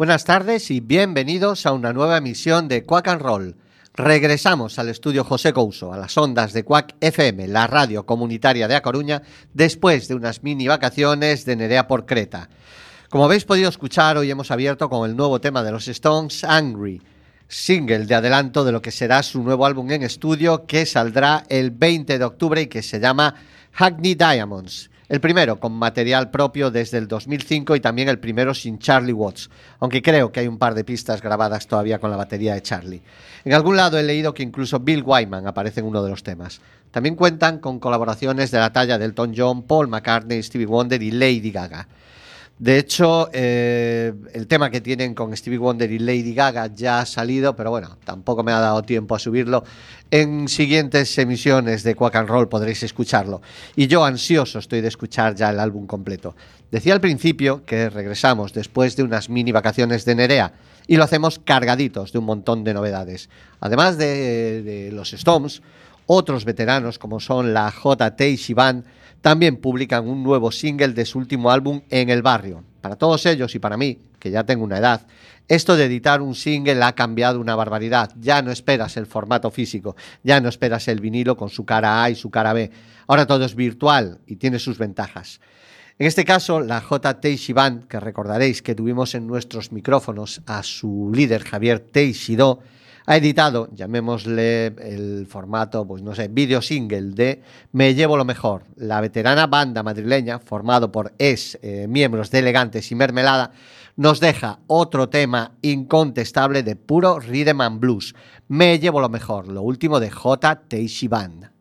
Buenas tardes y bienvenidos a una nueva emisión de Quack and Roll. Regresamos al estudio José Couso, a las ondas de Quack FM, la radio comunitaria de A Coruña, después de unas mini vacaciones de Nerea por Creta. Como habéis podido escuchar, hoy hemos abierto con el nuevo tema de los Stones, Angry, single de adelanto de lo que será su nuevo álbum en estudio que saldrá el 20 de octubre y que se llama Hackney Diamonds. El primero con material propio desde el 2005 y también el primero sin Charlie Watts, aunque creo que hay un par de pistas grabadas todavía con la batería de Charlie. En algún lado he leído que incluso Bill Wyman aparece en uno de los temas. También cuentan con colaboraciones de la talla de Elton John, Paul McCartney, Stevie Wonder y Lady Gaga. De hecho, eh, el tema que tienen con Stevie Wonder y Lady Gaga ya ha salido, pero bueno, tampoco me ha dado tiempo a subirlo. En siguientes emisiones de Quack and Roll podréis escucharlo. Y yo ansioso estoy de escuchar ya el álbum completo. Decía al principio que regresamos después de unas mini vacaciones de Nerea y lo hacemos cargaditos de un montón de novedades. Además de, los Stones, otros veteranos como son la JT Shivan también publican un nuevo single de su último álbum En el Barrio. Para todos ellos y para mí, que ya tengo una edad, esto de editar un single ha cambiado una barbaridad. Ya no esperas el formato físico, ya no esperas el vinilo con su cara A y su cara B. Ahora todo es virtual y tiene sus ventajas. En este caso, la JT Shivan, que recordaréis que tuvimos en nuestros micrófonos a su líder Javier Teixidó, ha editado, llamémosle el formato, pues no sé, video single de Me llevo lo mejor. La veterana banda madrileña, formado por ex eh, miembros de Elegantes y Mermelada, nos deja otro tema incontestable de puro rhythm and blues. Me llevo lo mejor, lo último de J. Teishi Band.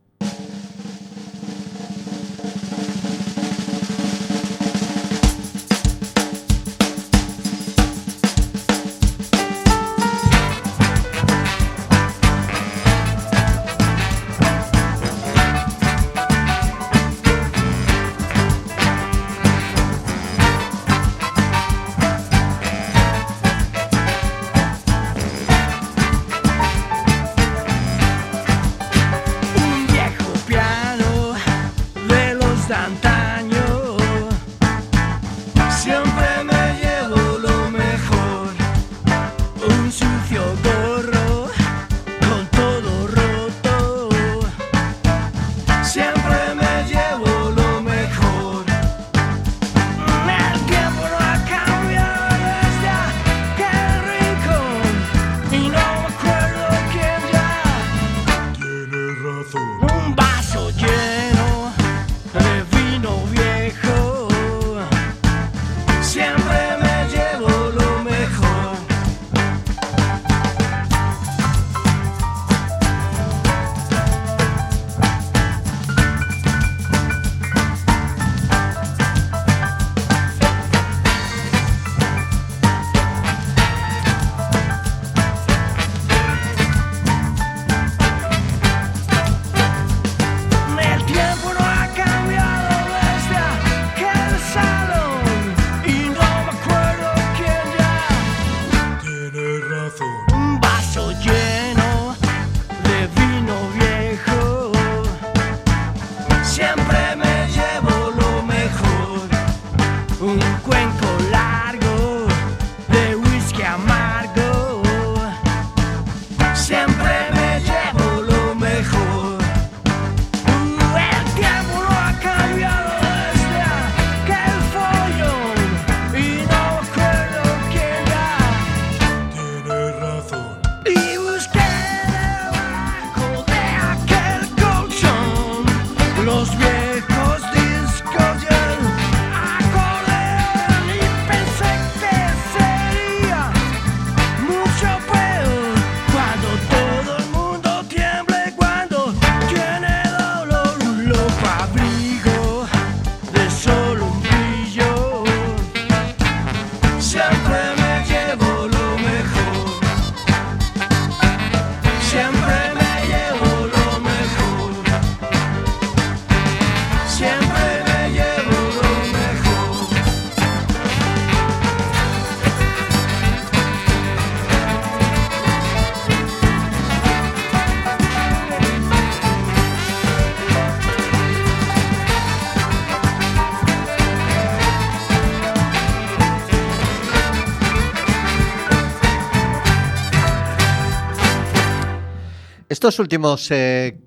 Estos últimos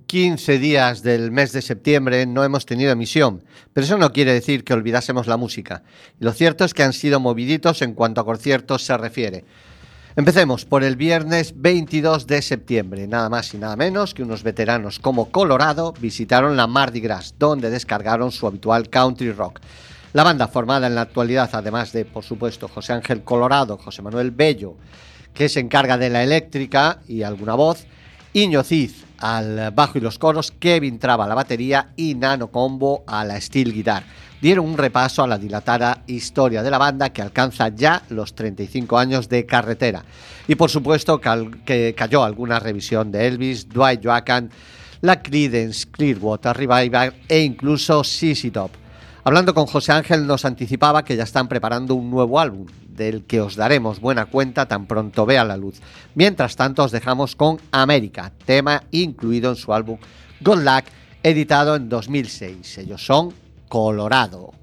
15 días del mes de septiembre no hemos tenido emisión, pero eso no quiere decir que olvidásemos la música. lo cierto es que han sido moviditos en cuanto a conciertos se refiere. Empecemos por el viernes 22 de septiembre. Nada más y nada menos que unos veteranos como Colorado visitaron la Mardi Gras, donde descargaron su habitual country rock. La banda, formada en la actualidad, además de, por supuesto, José Ángel Colorado, José Manuel Bello, que se encarga de la eléctrica y alguna voz, Iño Cid al bajo y los coros, Kevin Traba a la batería y Nano Combo a la steel guitar dieron un repaso a la dilatada historia de la banda que alcanza ya los 35 años de carretera. Y por supuesto que cayó alguna revisión de Elvis, Dwight Joaquin, la Creedence Clearwater Revival e incluso CC Top. Hablando con José Ángel nos anticipaba que ya están preparando un nuevo álbum, del que os daremos buena cuenta tan pronto vea la luz. Mientras tanto os dejamos con América, tema incluido en su álbum Good Luck, editado en 2006. Ellos son Colorado.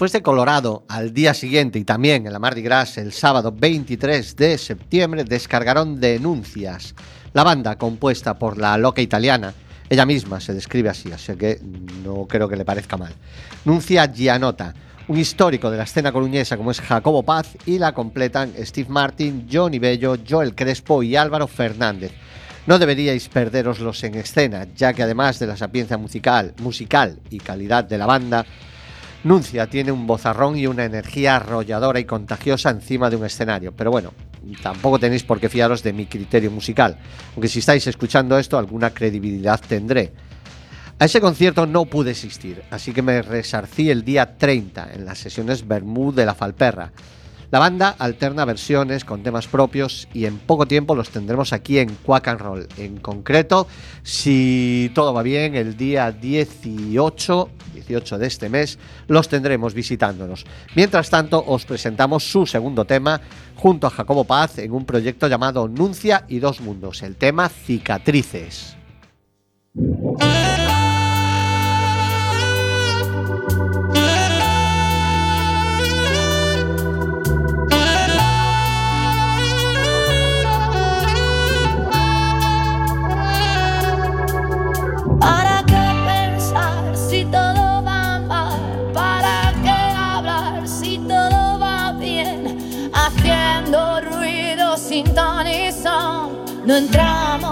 Después de Colorado, al día siguiente y también en la Mardi Gras el sábado 23 de septiembre, descargaron Denuncias. La banda, compuesta por la loca italiana, ella misma se describe así, así que no creo que le parezca mal. Nuncia Gianota, un histórico de la escena coruñesa como es Jacobo Paz, y la completan Steve Martin, Johnny Bello, Joel Crespo y Álvaro Fernández. No deberíais perderoslos en escena, ya que además de la sapiencia musical, musical y calidad de la banda, Nuncia tiene un bozarrón y una energía arrolladora y contagiosa encima de un escenario. Pero bueno, tampoco tenéis por qué fiaros de mi criterio musical, aunque si estáis escuchando esto alguna credibilidad tendré. A ese concierto no pude asistir, así que me resarcí el día 30 en las sesiones Bermud de la Falperra. La banda alterna versiones con temas propios y en poco tiempo los tendremos aquí en Quack and Roll. En concreto, si todo va bien, el día 18, 18 de este mes los tendremos visitándonos. Mientras tanto, os presentamos su segundo tema junto a Jacobo Paz en un proyecto llamado Nuncia y Dos Mundos, el tema Cicatrices. No entramos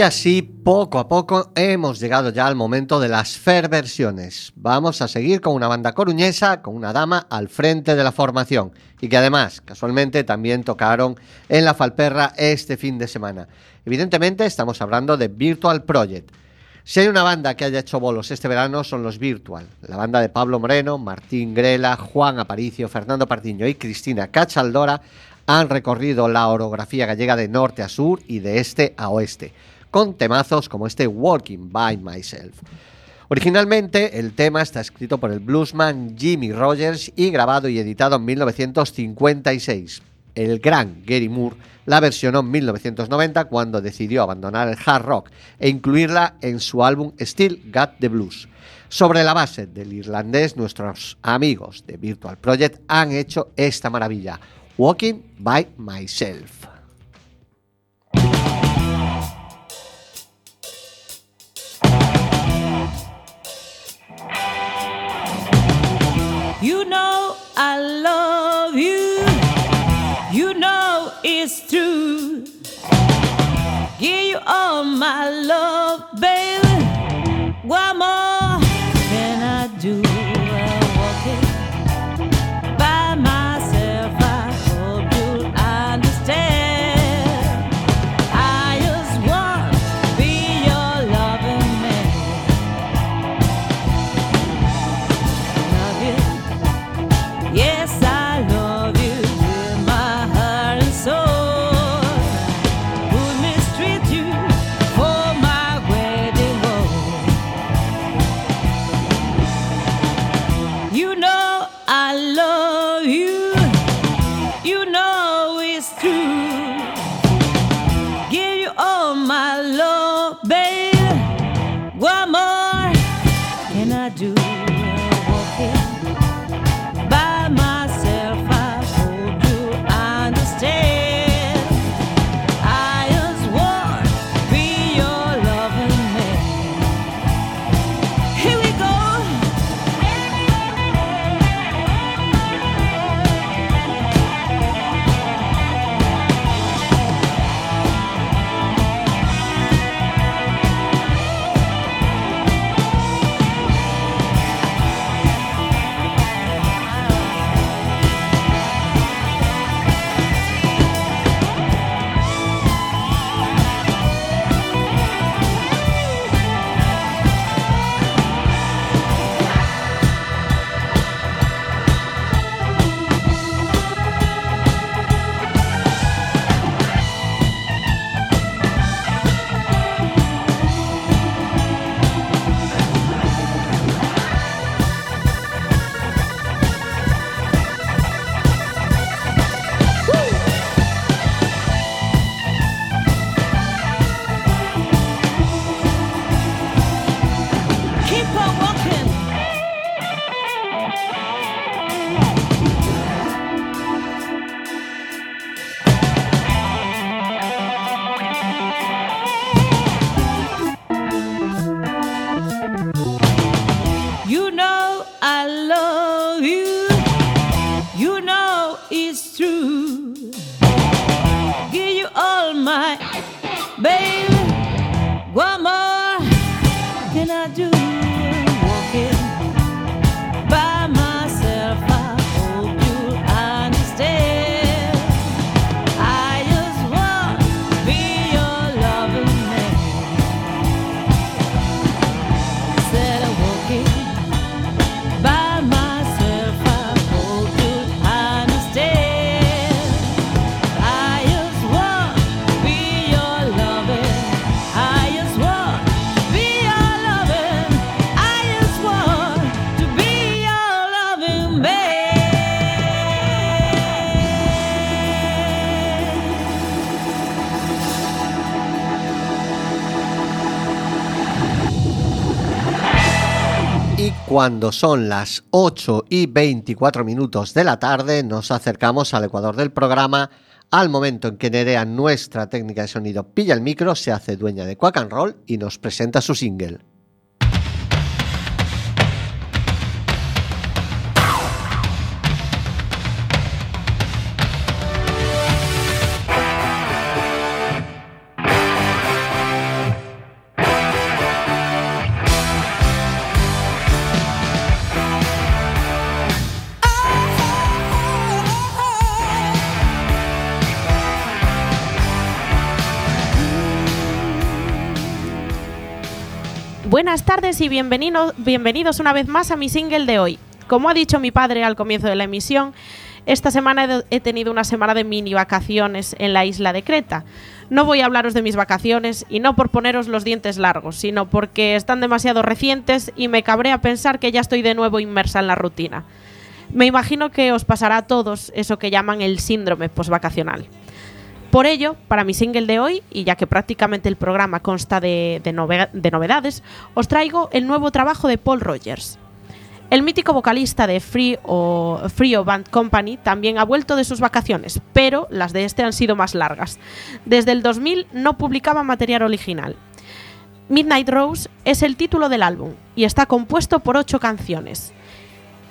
Y así, poco a poco, hemos llegado ya al momento de las fair versiones. Vamos a seguir con una banda coruñesa, con una dama al frente de la formación, y que además, casualmente, también tocaron en la Falperra este fin de semana. Evidentemente, estamos hablando de Virtual Project. Si hay una banda que haya hecho bolos este verano son los Virtual, la banda de Pablo Moreno, Martín Grela, Juan Aparicio, Fernando Partiño y Cristina Cachaldora han recorrido la orografía gallega de norte a sur y de este a oeste, con temazos como este Walking by Myself. Originalmente el tema está escrito por el bluesman Jimmy Rogers y grabado y editado en 1956, el gran Gary Moore la versionó en 1990 cuando decidió abandonar el hard rock e incluirla en su álbum Still Got the Blues. Sobre la base del irlandés, nuestros amigos de Virtual Project han hecho esta maravilla, Walking by Myself. I love you. You know it's true. Give you all my love, baby. What more baby. Can I do? Cuando son las 8 y 24 minutos de la tarde, nos acercamos al ecuador del programa, al momento en que Nerea, nuestra técnica de sonido, pilla el micro, se hace dueña de Quack and Roll y nos presenta su single. Buenas tardes y bienvenido- bienvenidos una vez más a mi single de hoy. Como ha dicho mi padre al comienzo de la emisión, esta semana he tenido una semana de mini vacaciones en la isla de Creta. No voy a hablaros de mis vacaciones y no por poneros los dientes largos, sino porque están demasiado recientes y me cabrea pensar que ya estoy de nuevo inmersa en la rutina. Me imagino que os pasará a todos eso que llaman el síndrome postvacacional. Por ello, para mi single de hoy, y ya que prácticamente el programa consta de, de nove- de novedades, os traigo el nuevo trabajo de Paul Rogers. El mítico vocalista de Free o Frio Band Company también ha vuelto de sus vacaciones, pero las de este han sido más largas. Desde el 2000 no publicaba material original. Midnight Rose es el título del álbum y está compuesto por ocho canciones.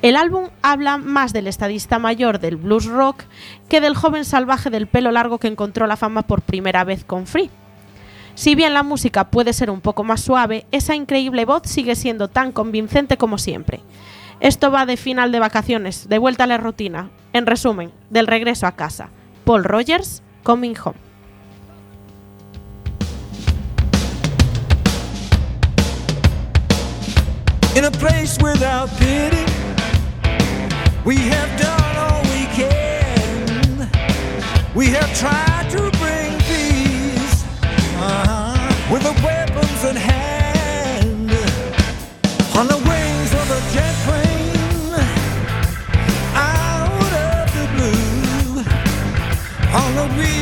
El álbum habla más del estadista mayor del blues rock que del joven salvaje del pelo largo que encontró la fama por primera vez con Free. Si bien la música puede ser un poco más suave, esa increíble voz sigue siendo tan convincente como siempre. Esto va de final de vacaciones, de vuelta a la rutina. En resumen, del regreso a casa. Paul Rogers, Coming Home. We have done all we can. We have tried to bring peace uh-huh, with the weapons at hand. On the wings of a jet plane, out of the blue, on the wheels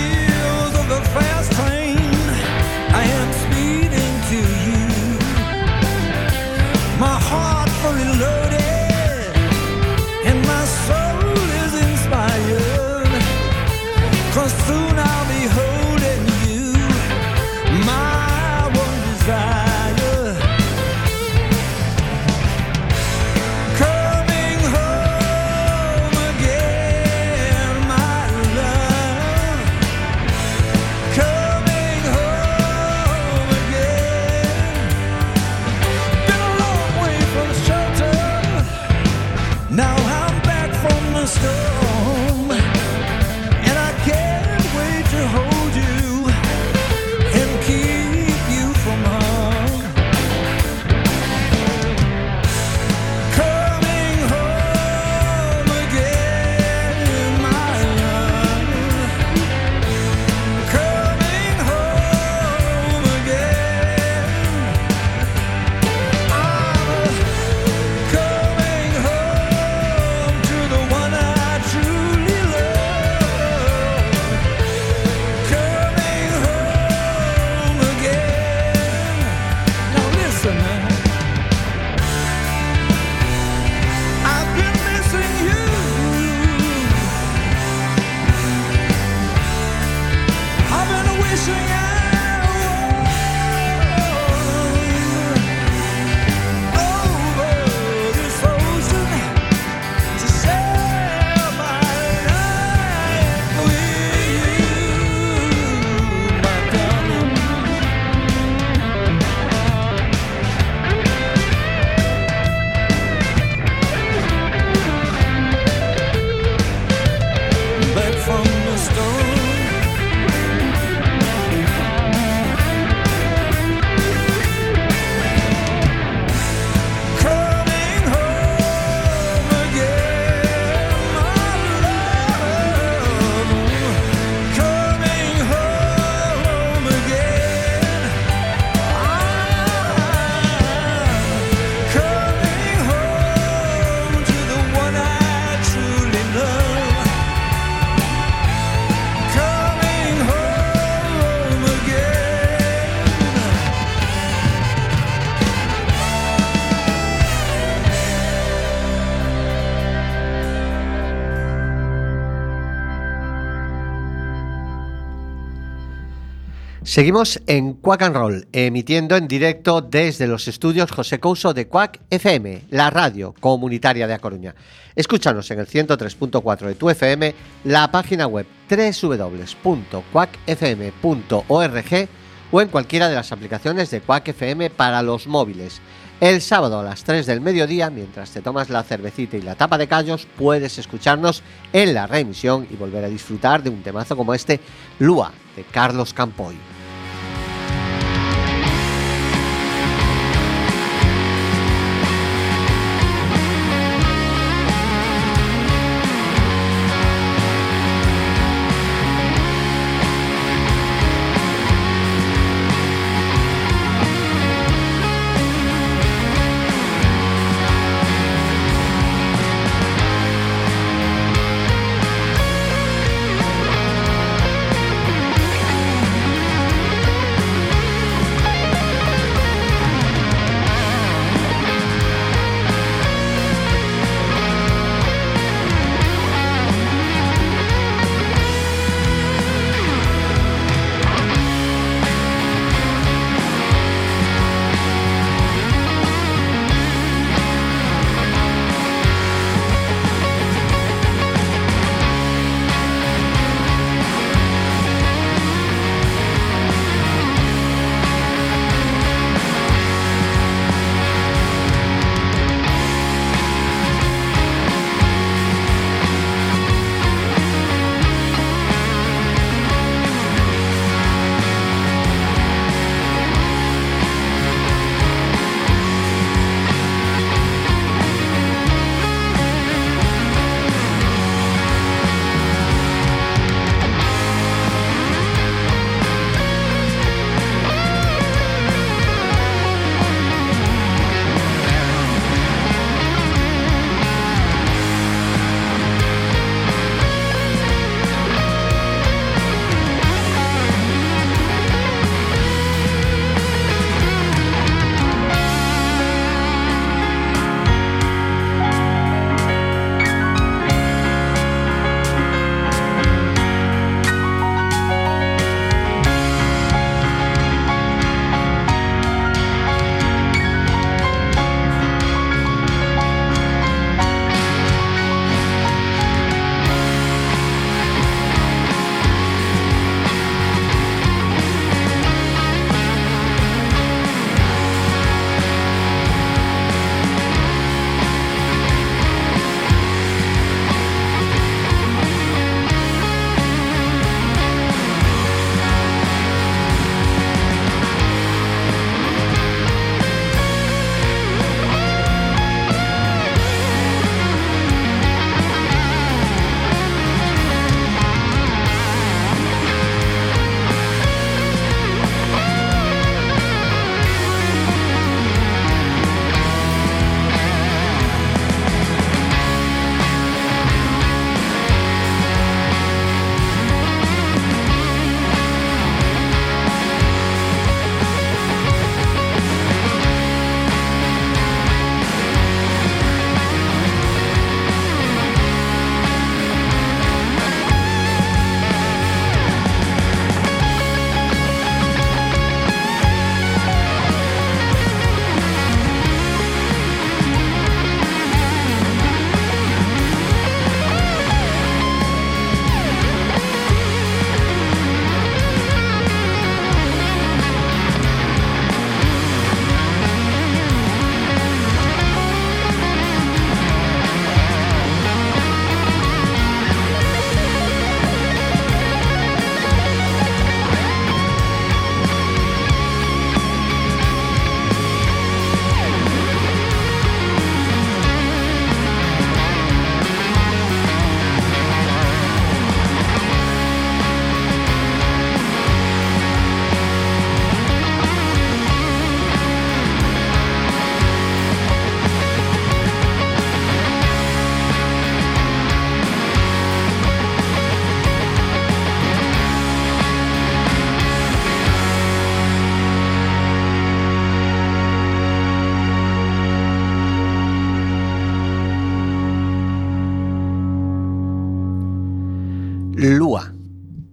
Seguimos en Quack and Roll, emitiendo en directo desde los estudios José Couso de Quack FM, la radio comunitaria de A Coruña. Escúchanos en el 103.4 de tu FM, la página web www.quackfm.org o en cualquiera de las aplicaciones de Quack FM para los móviles. El sábado a las 3 del mediodía, mientras te tomas la cervecita y la tapa de callos, puedes escucharnos en la reemisión y volver a disfrutar de un temazo como este, Lua, de Carlos Campoy.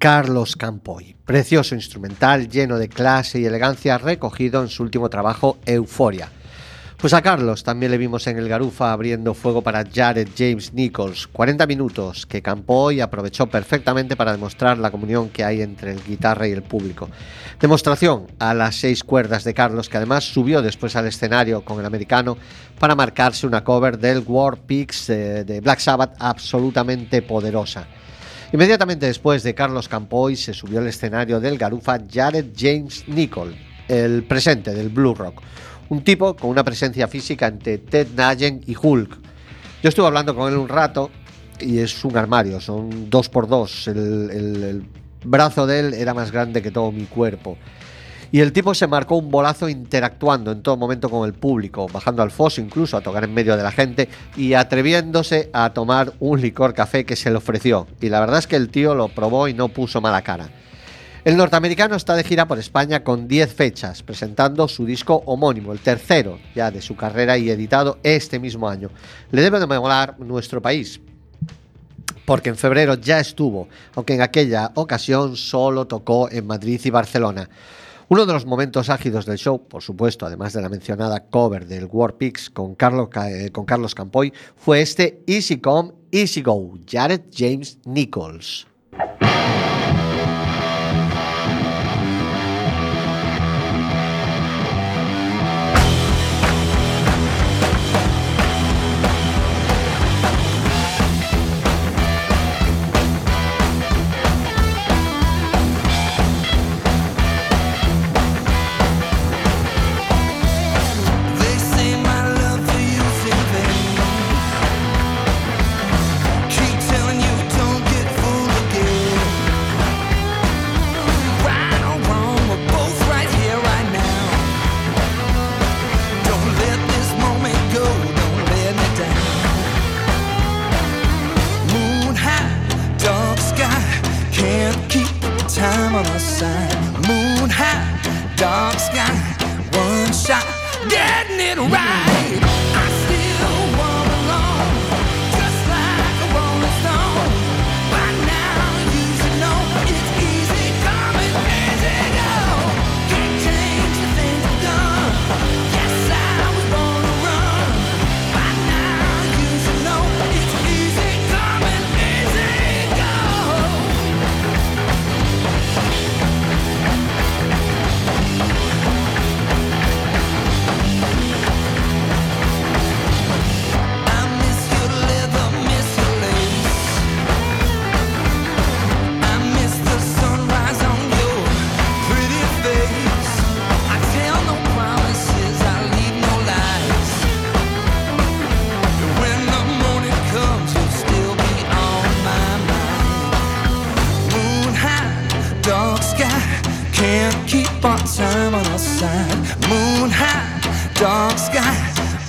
Carlos Campoy. Precioso instrumental lleno de clase y elegancia recogido en su último trabajo Euforia. Pues a Carlos también le vimos en el Garufa abriendo fuego para Jared James Nichols. 40 minutos que Campoy aprovechó perfectamente para demostrar la comunión que hay entre el guitarra y el público. Demostración a las seis cuerdas de Carlos que además subió después al escenario con el americano para marcarse una cover del War Pigs eh, de Black Sabbath absolutamente poderosa. Inmediatamente después de Carlos Campoy se subió al escenario del Garufa Jared James Nichol, el presente del Blue Rock, un tipo con una presencia física entre Ted Nugent y Hulk. Yo estuve hablando con él un rato y es un armario, son dos por dos. El brazo de él era más grande que todo mi cuerpo. Y el tipo se marcó un bolazo interactuando en todo momento con el público, bajando al foso incluso a tocar en medio de la gente y atreviéndose a tomar un licor café que se le ofreció. Y la verdad es que el tío lo probó y no puso mala cara. El norteamericano está de gira por España con 10 fechas, presentando su disco homónimo, el tercero ya de su carrera y editado este mismo año. Le debe de molar nuestro país, porque en febrero ya estuvo, aunque en aquella ocasión solo tocó en Madrid y Barcelona. Uno de los momentos ágidos del show, por supuesto, además de la mencionada cover del War Pigs con Carlos, Ca- eh, con Carlos Campoy, fue este Easy Come, Easy Go, Jared James Nichols.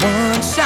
Once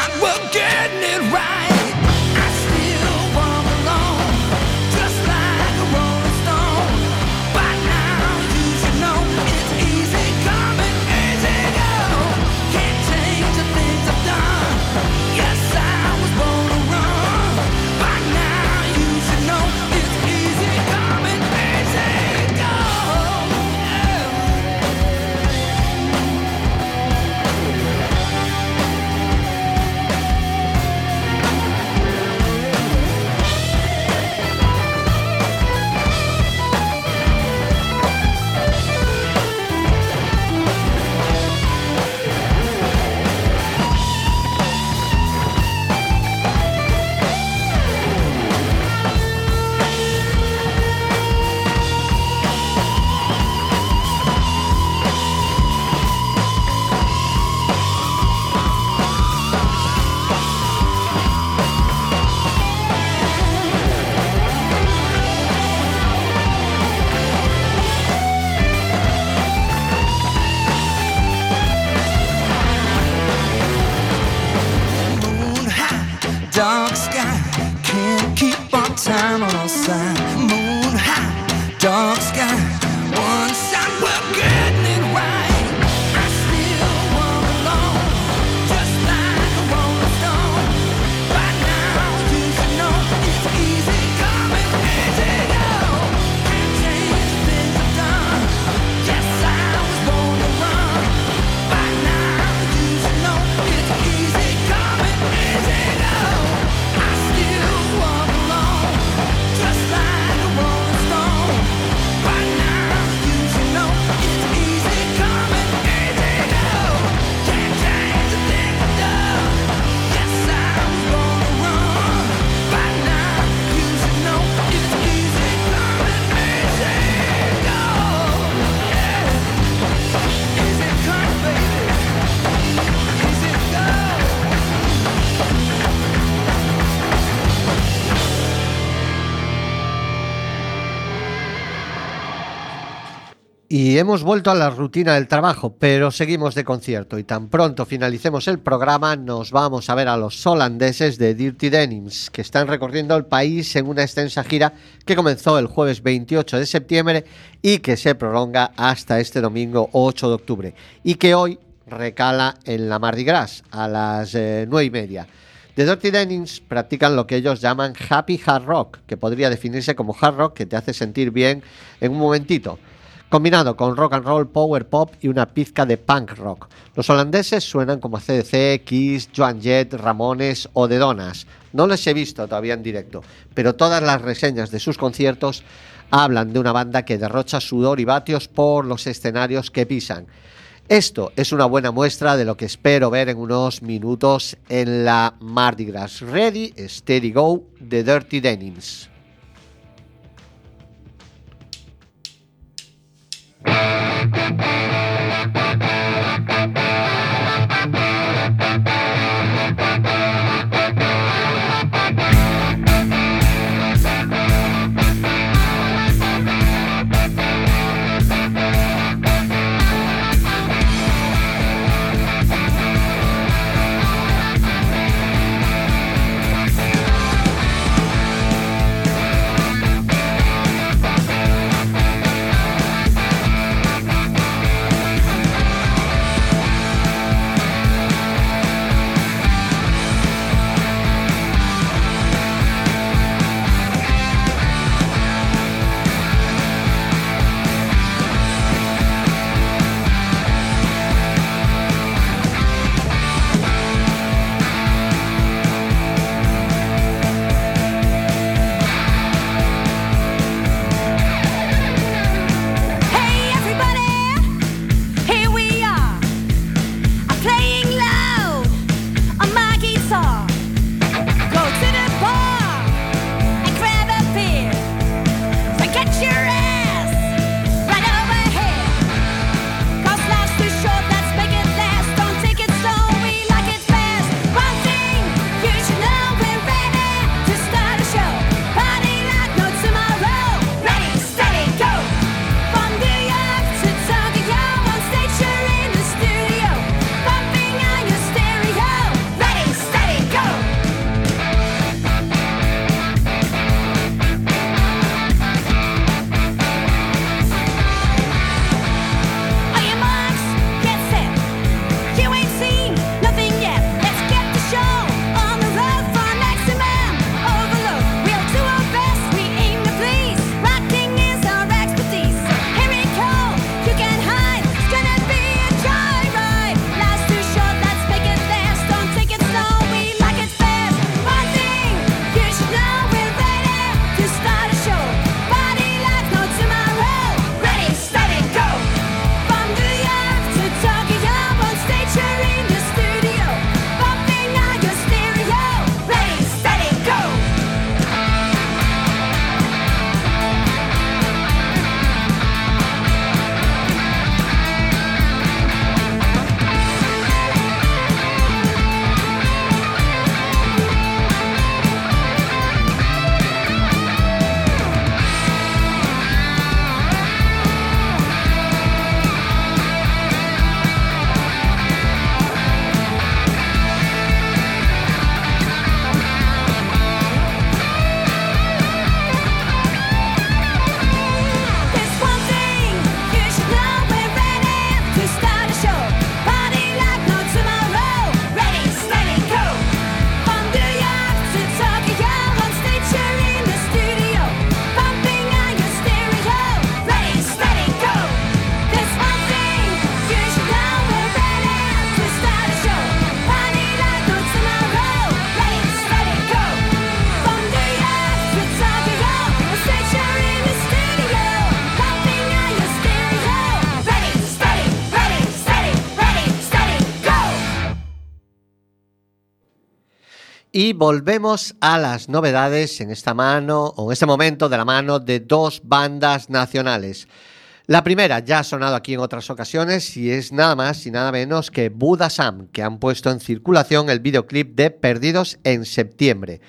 hemos vuelto a la rutina del trabajo, pero seguimos de concierto. Y tan pronto finalicemos el programa nos vamos a ver a los holandeses de Dirty Denims, que están recorriendo el país en una extensa gira que comenzó el jueves 28 de septiembre y que se prolonga hasta este domingo 8 de octubre. Y que hoy recala en la Mardi Gras a las eh, 9 y media. The Dirty Denims practican lo que ellos llaman happy hard rock, que podría definirse como hard rock que te hace sentir bien en un momentito combinado con rock and roll, power pop y una pizca de punk rock. Los holandeses suenan como CDC, Kiss, Joan Jett, Ramones o The Donas. No les he visto todavía en directo, pero todas las reseñas de sus conciertos hablan de una banda que derrocha sudor y vatios por los escenarios que pisan. Esto es una buena muestra de lo que espero ver en unos minutos en la Mardi Gras. Ready, Steady Go, The Dirty Denims. Thank you. Y volvemos a las novedades en esta mano o en este momento de la mano de dos bandas nacionales. La primera ya ha sonado aquí en otras ocasiones y es nada más y nada menos que Buda Sam, que han puesto en circulación el videoclip de Perdidos en septiembre.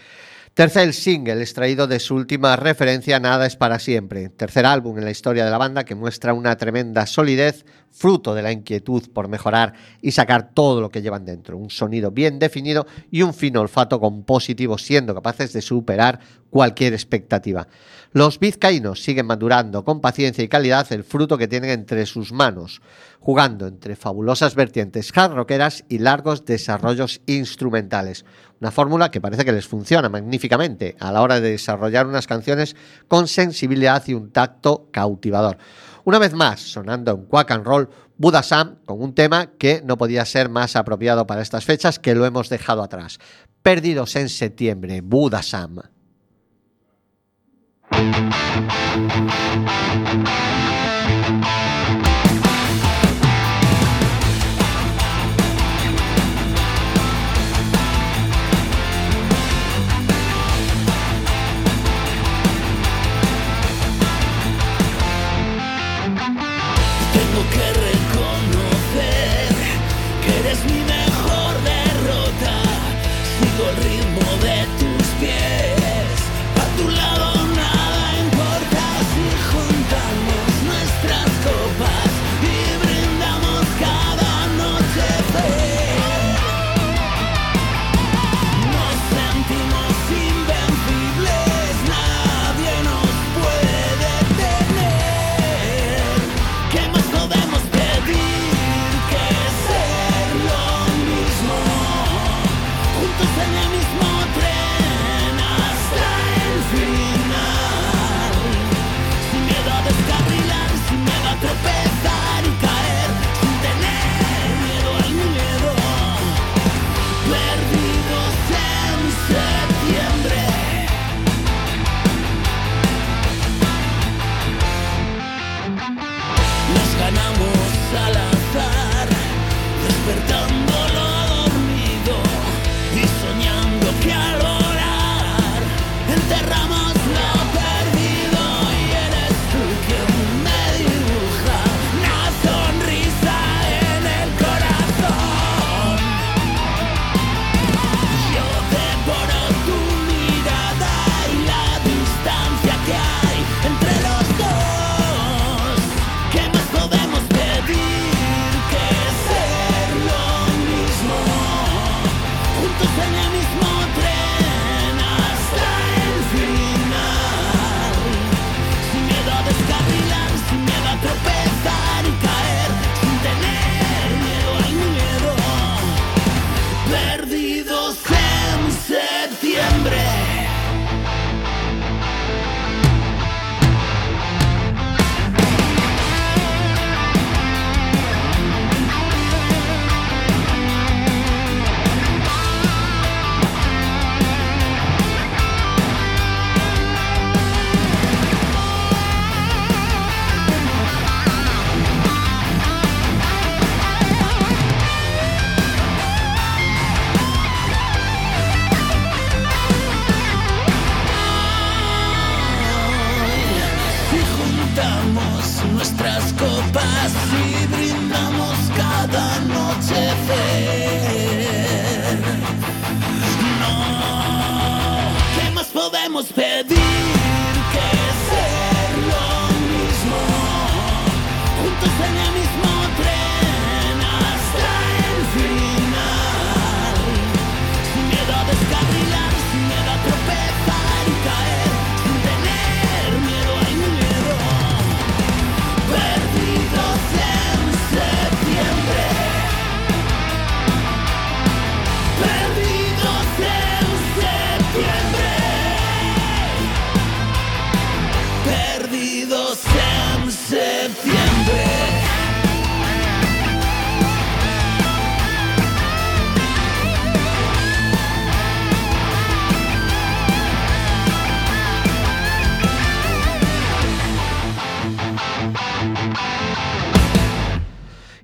Tercer single extraído de su última referencia Nada es para siempre. Tercer álbum en la historia de la banda que muestra una tremenda solidez, fruto de la inquietud por mejorar y sacar todo lo que llevan dentro. Un sonido bien definido y un fino olfato compositivo siendo capaces de superar cualquier expectativa. Los vizcaínos siguen madurando con paciencia y calidad el fruto que tienen entre sus manos, jugando entre fabulosas vertientes hard rockeras y largos desarrollos instrumentales. Una fórmula que parece que les funciona magníficamente a la hora de desarrollar unas canciones con sensibilidad y un tacto cautivador. Una vez más, sonando en Quack and Roll, Buddha Sam, con un tema que no podía ser más apropiado para estas fechas que lo hemos dejado atrás. Perdidos en septiembre, Buddha Sam. Tengo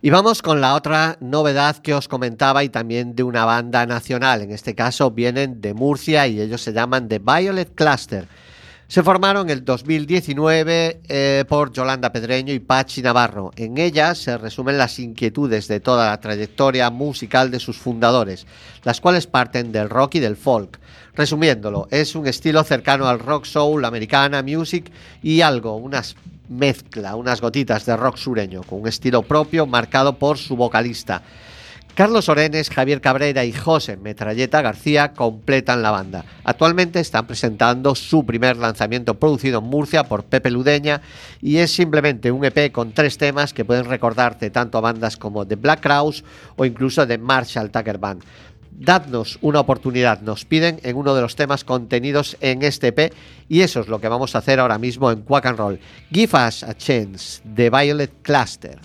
Y vamos con la otra novedad que os comentaba y también de una banda nacional. En este caso vienen de Murcia y ellos se llaman The Violet Cluster. Se formaron en el 2019 eh, por Yolanda Pedreño y Pachi Navarro. En ellas se resumen las inquietudes de toda la trayectoria musical de sus fundadores, las cuales parten del rock y del folk. Resumiéndolo, es un estilo cercano al rock soul, americana, music y algo, unas mezcla, unas gotitas de rock sureño, con un estilo propio marcado por su vocalista. Carlos Orenes, Javier Cabrera y José Metralleta García completan la banda. Actualmente están presentando su primer lanzamiento producido en Murcia por Pepe Ludeña y es simplemente un EP con tres temas que pueden recordarte tanto a bandas como The Black Crowes o incluso de Marshall Tucker Band. Dadnos una oportunidad, nos piden en uno de los temas contenidos en este EP y eso es lo que vamos a hacer ahora mismo en Quack and Roll. Give us a chance, The Violet Cluster.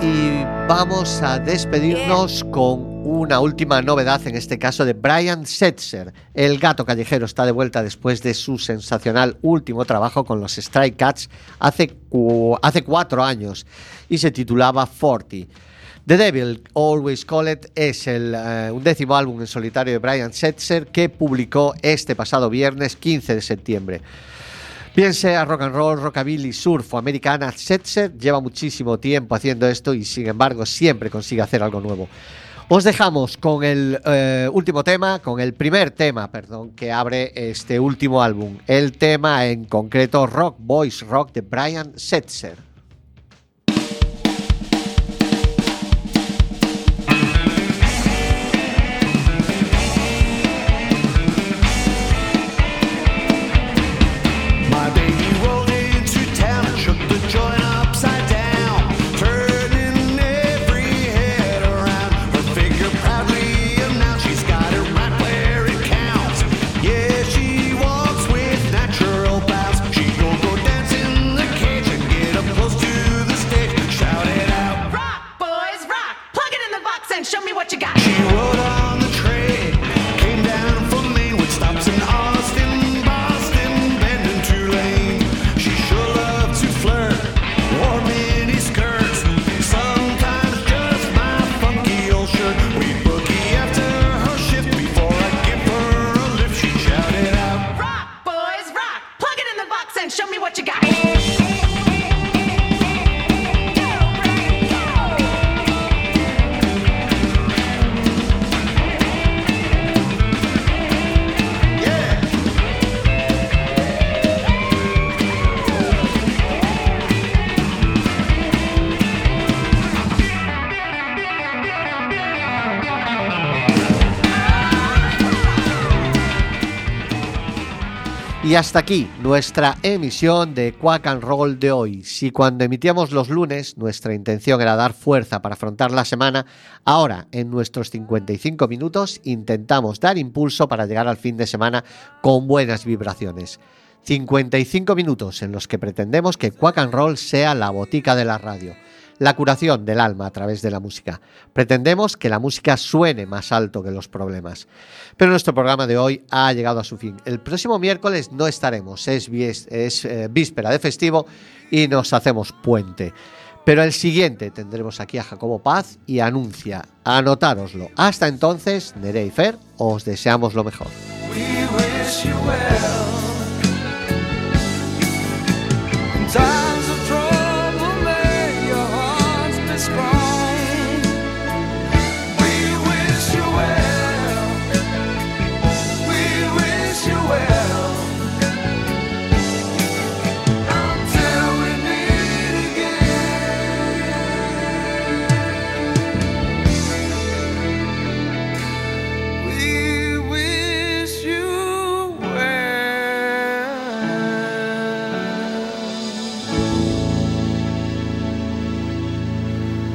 Y vamos a despedirnos con una última novedad, en este caso de Brian Setzer. El gato callejero está de vuelta después de su sensacional último trabajo con los Stray Cats hace, cu- hace cuatro años y se titulaba Forty. The Devil Always Call It es el eh, undécimo álbum en solitario de Brian Setzer que publicó este pasado viernes 15 de septiembre. Bien sea rock and roll, rockabilly, surf o americana, Setzer lleva muchísimo tiempo haciendo esto y sin embargo siempre consigue hacer algo nuevo. Os dejamos con el eh, último tema, con el primer tema, perdón, que abre este último álbum. El tema en concreto Rock Boys Rock de Brian Setzer. Y hasta aquí nuestra emisión de Quack and Roll de hoy. Si cuando emitíamos los lunes nuestra intención era dar fuerza para afrontar la semana, ahora en nuestros 55 minutos intentamos dar impulso para llegar al fin de semana con buenas vibraciones. 55 minutos en los que pretendemos que Quack and Roll sea la botica de la radio, la curación del alma a través de la música. Pretendemos que la música suene más alto que los problemas. Pero nuestro programa de hoy ha llegado a su fin. El próximo miércoles no estaremos, es, eh, víspera de festivo y nos hacemos puente. Pero el siguiente tendremos aquí a Jacobo Paz y anuncia, anotároslo. Hasta entonces, Nere y Fer, os deseamos lo mejor.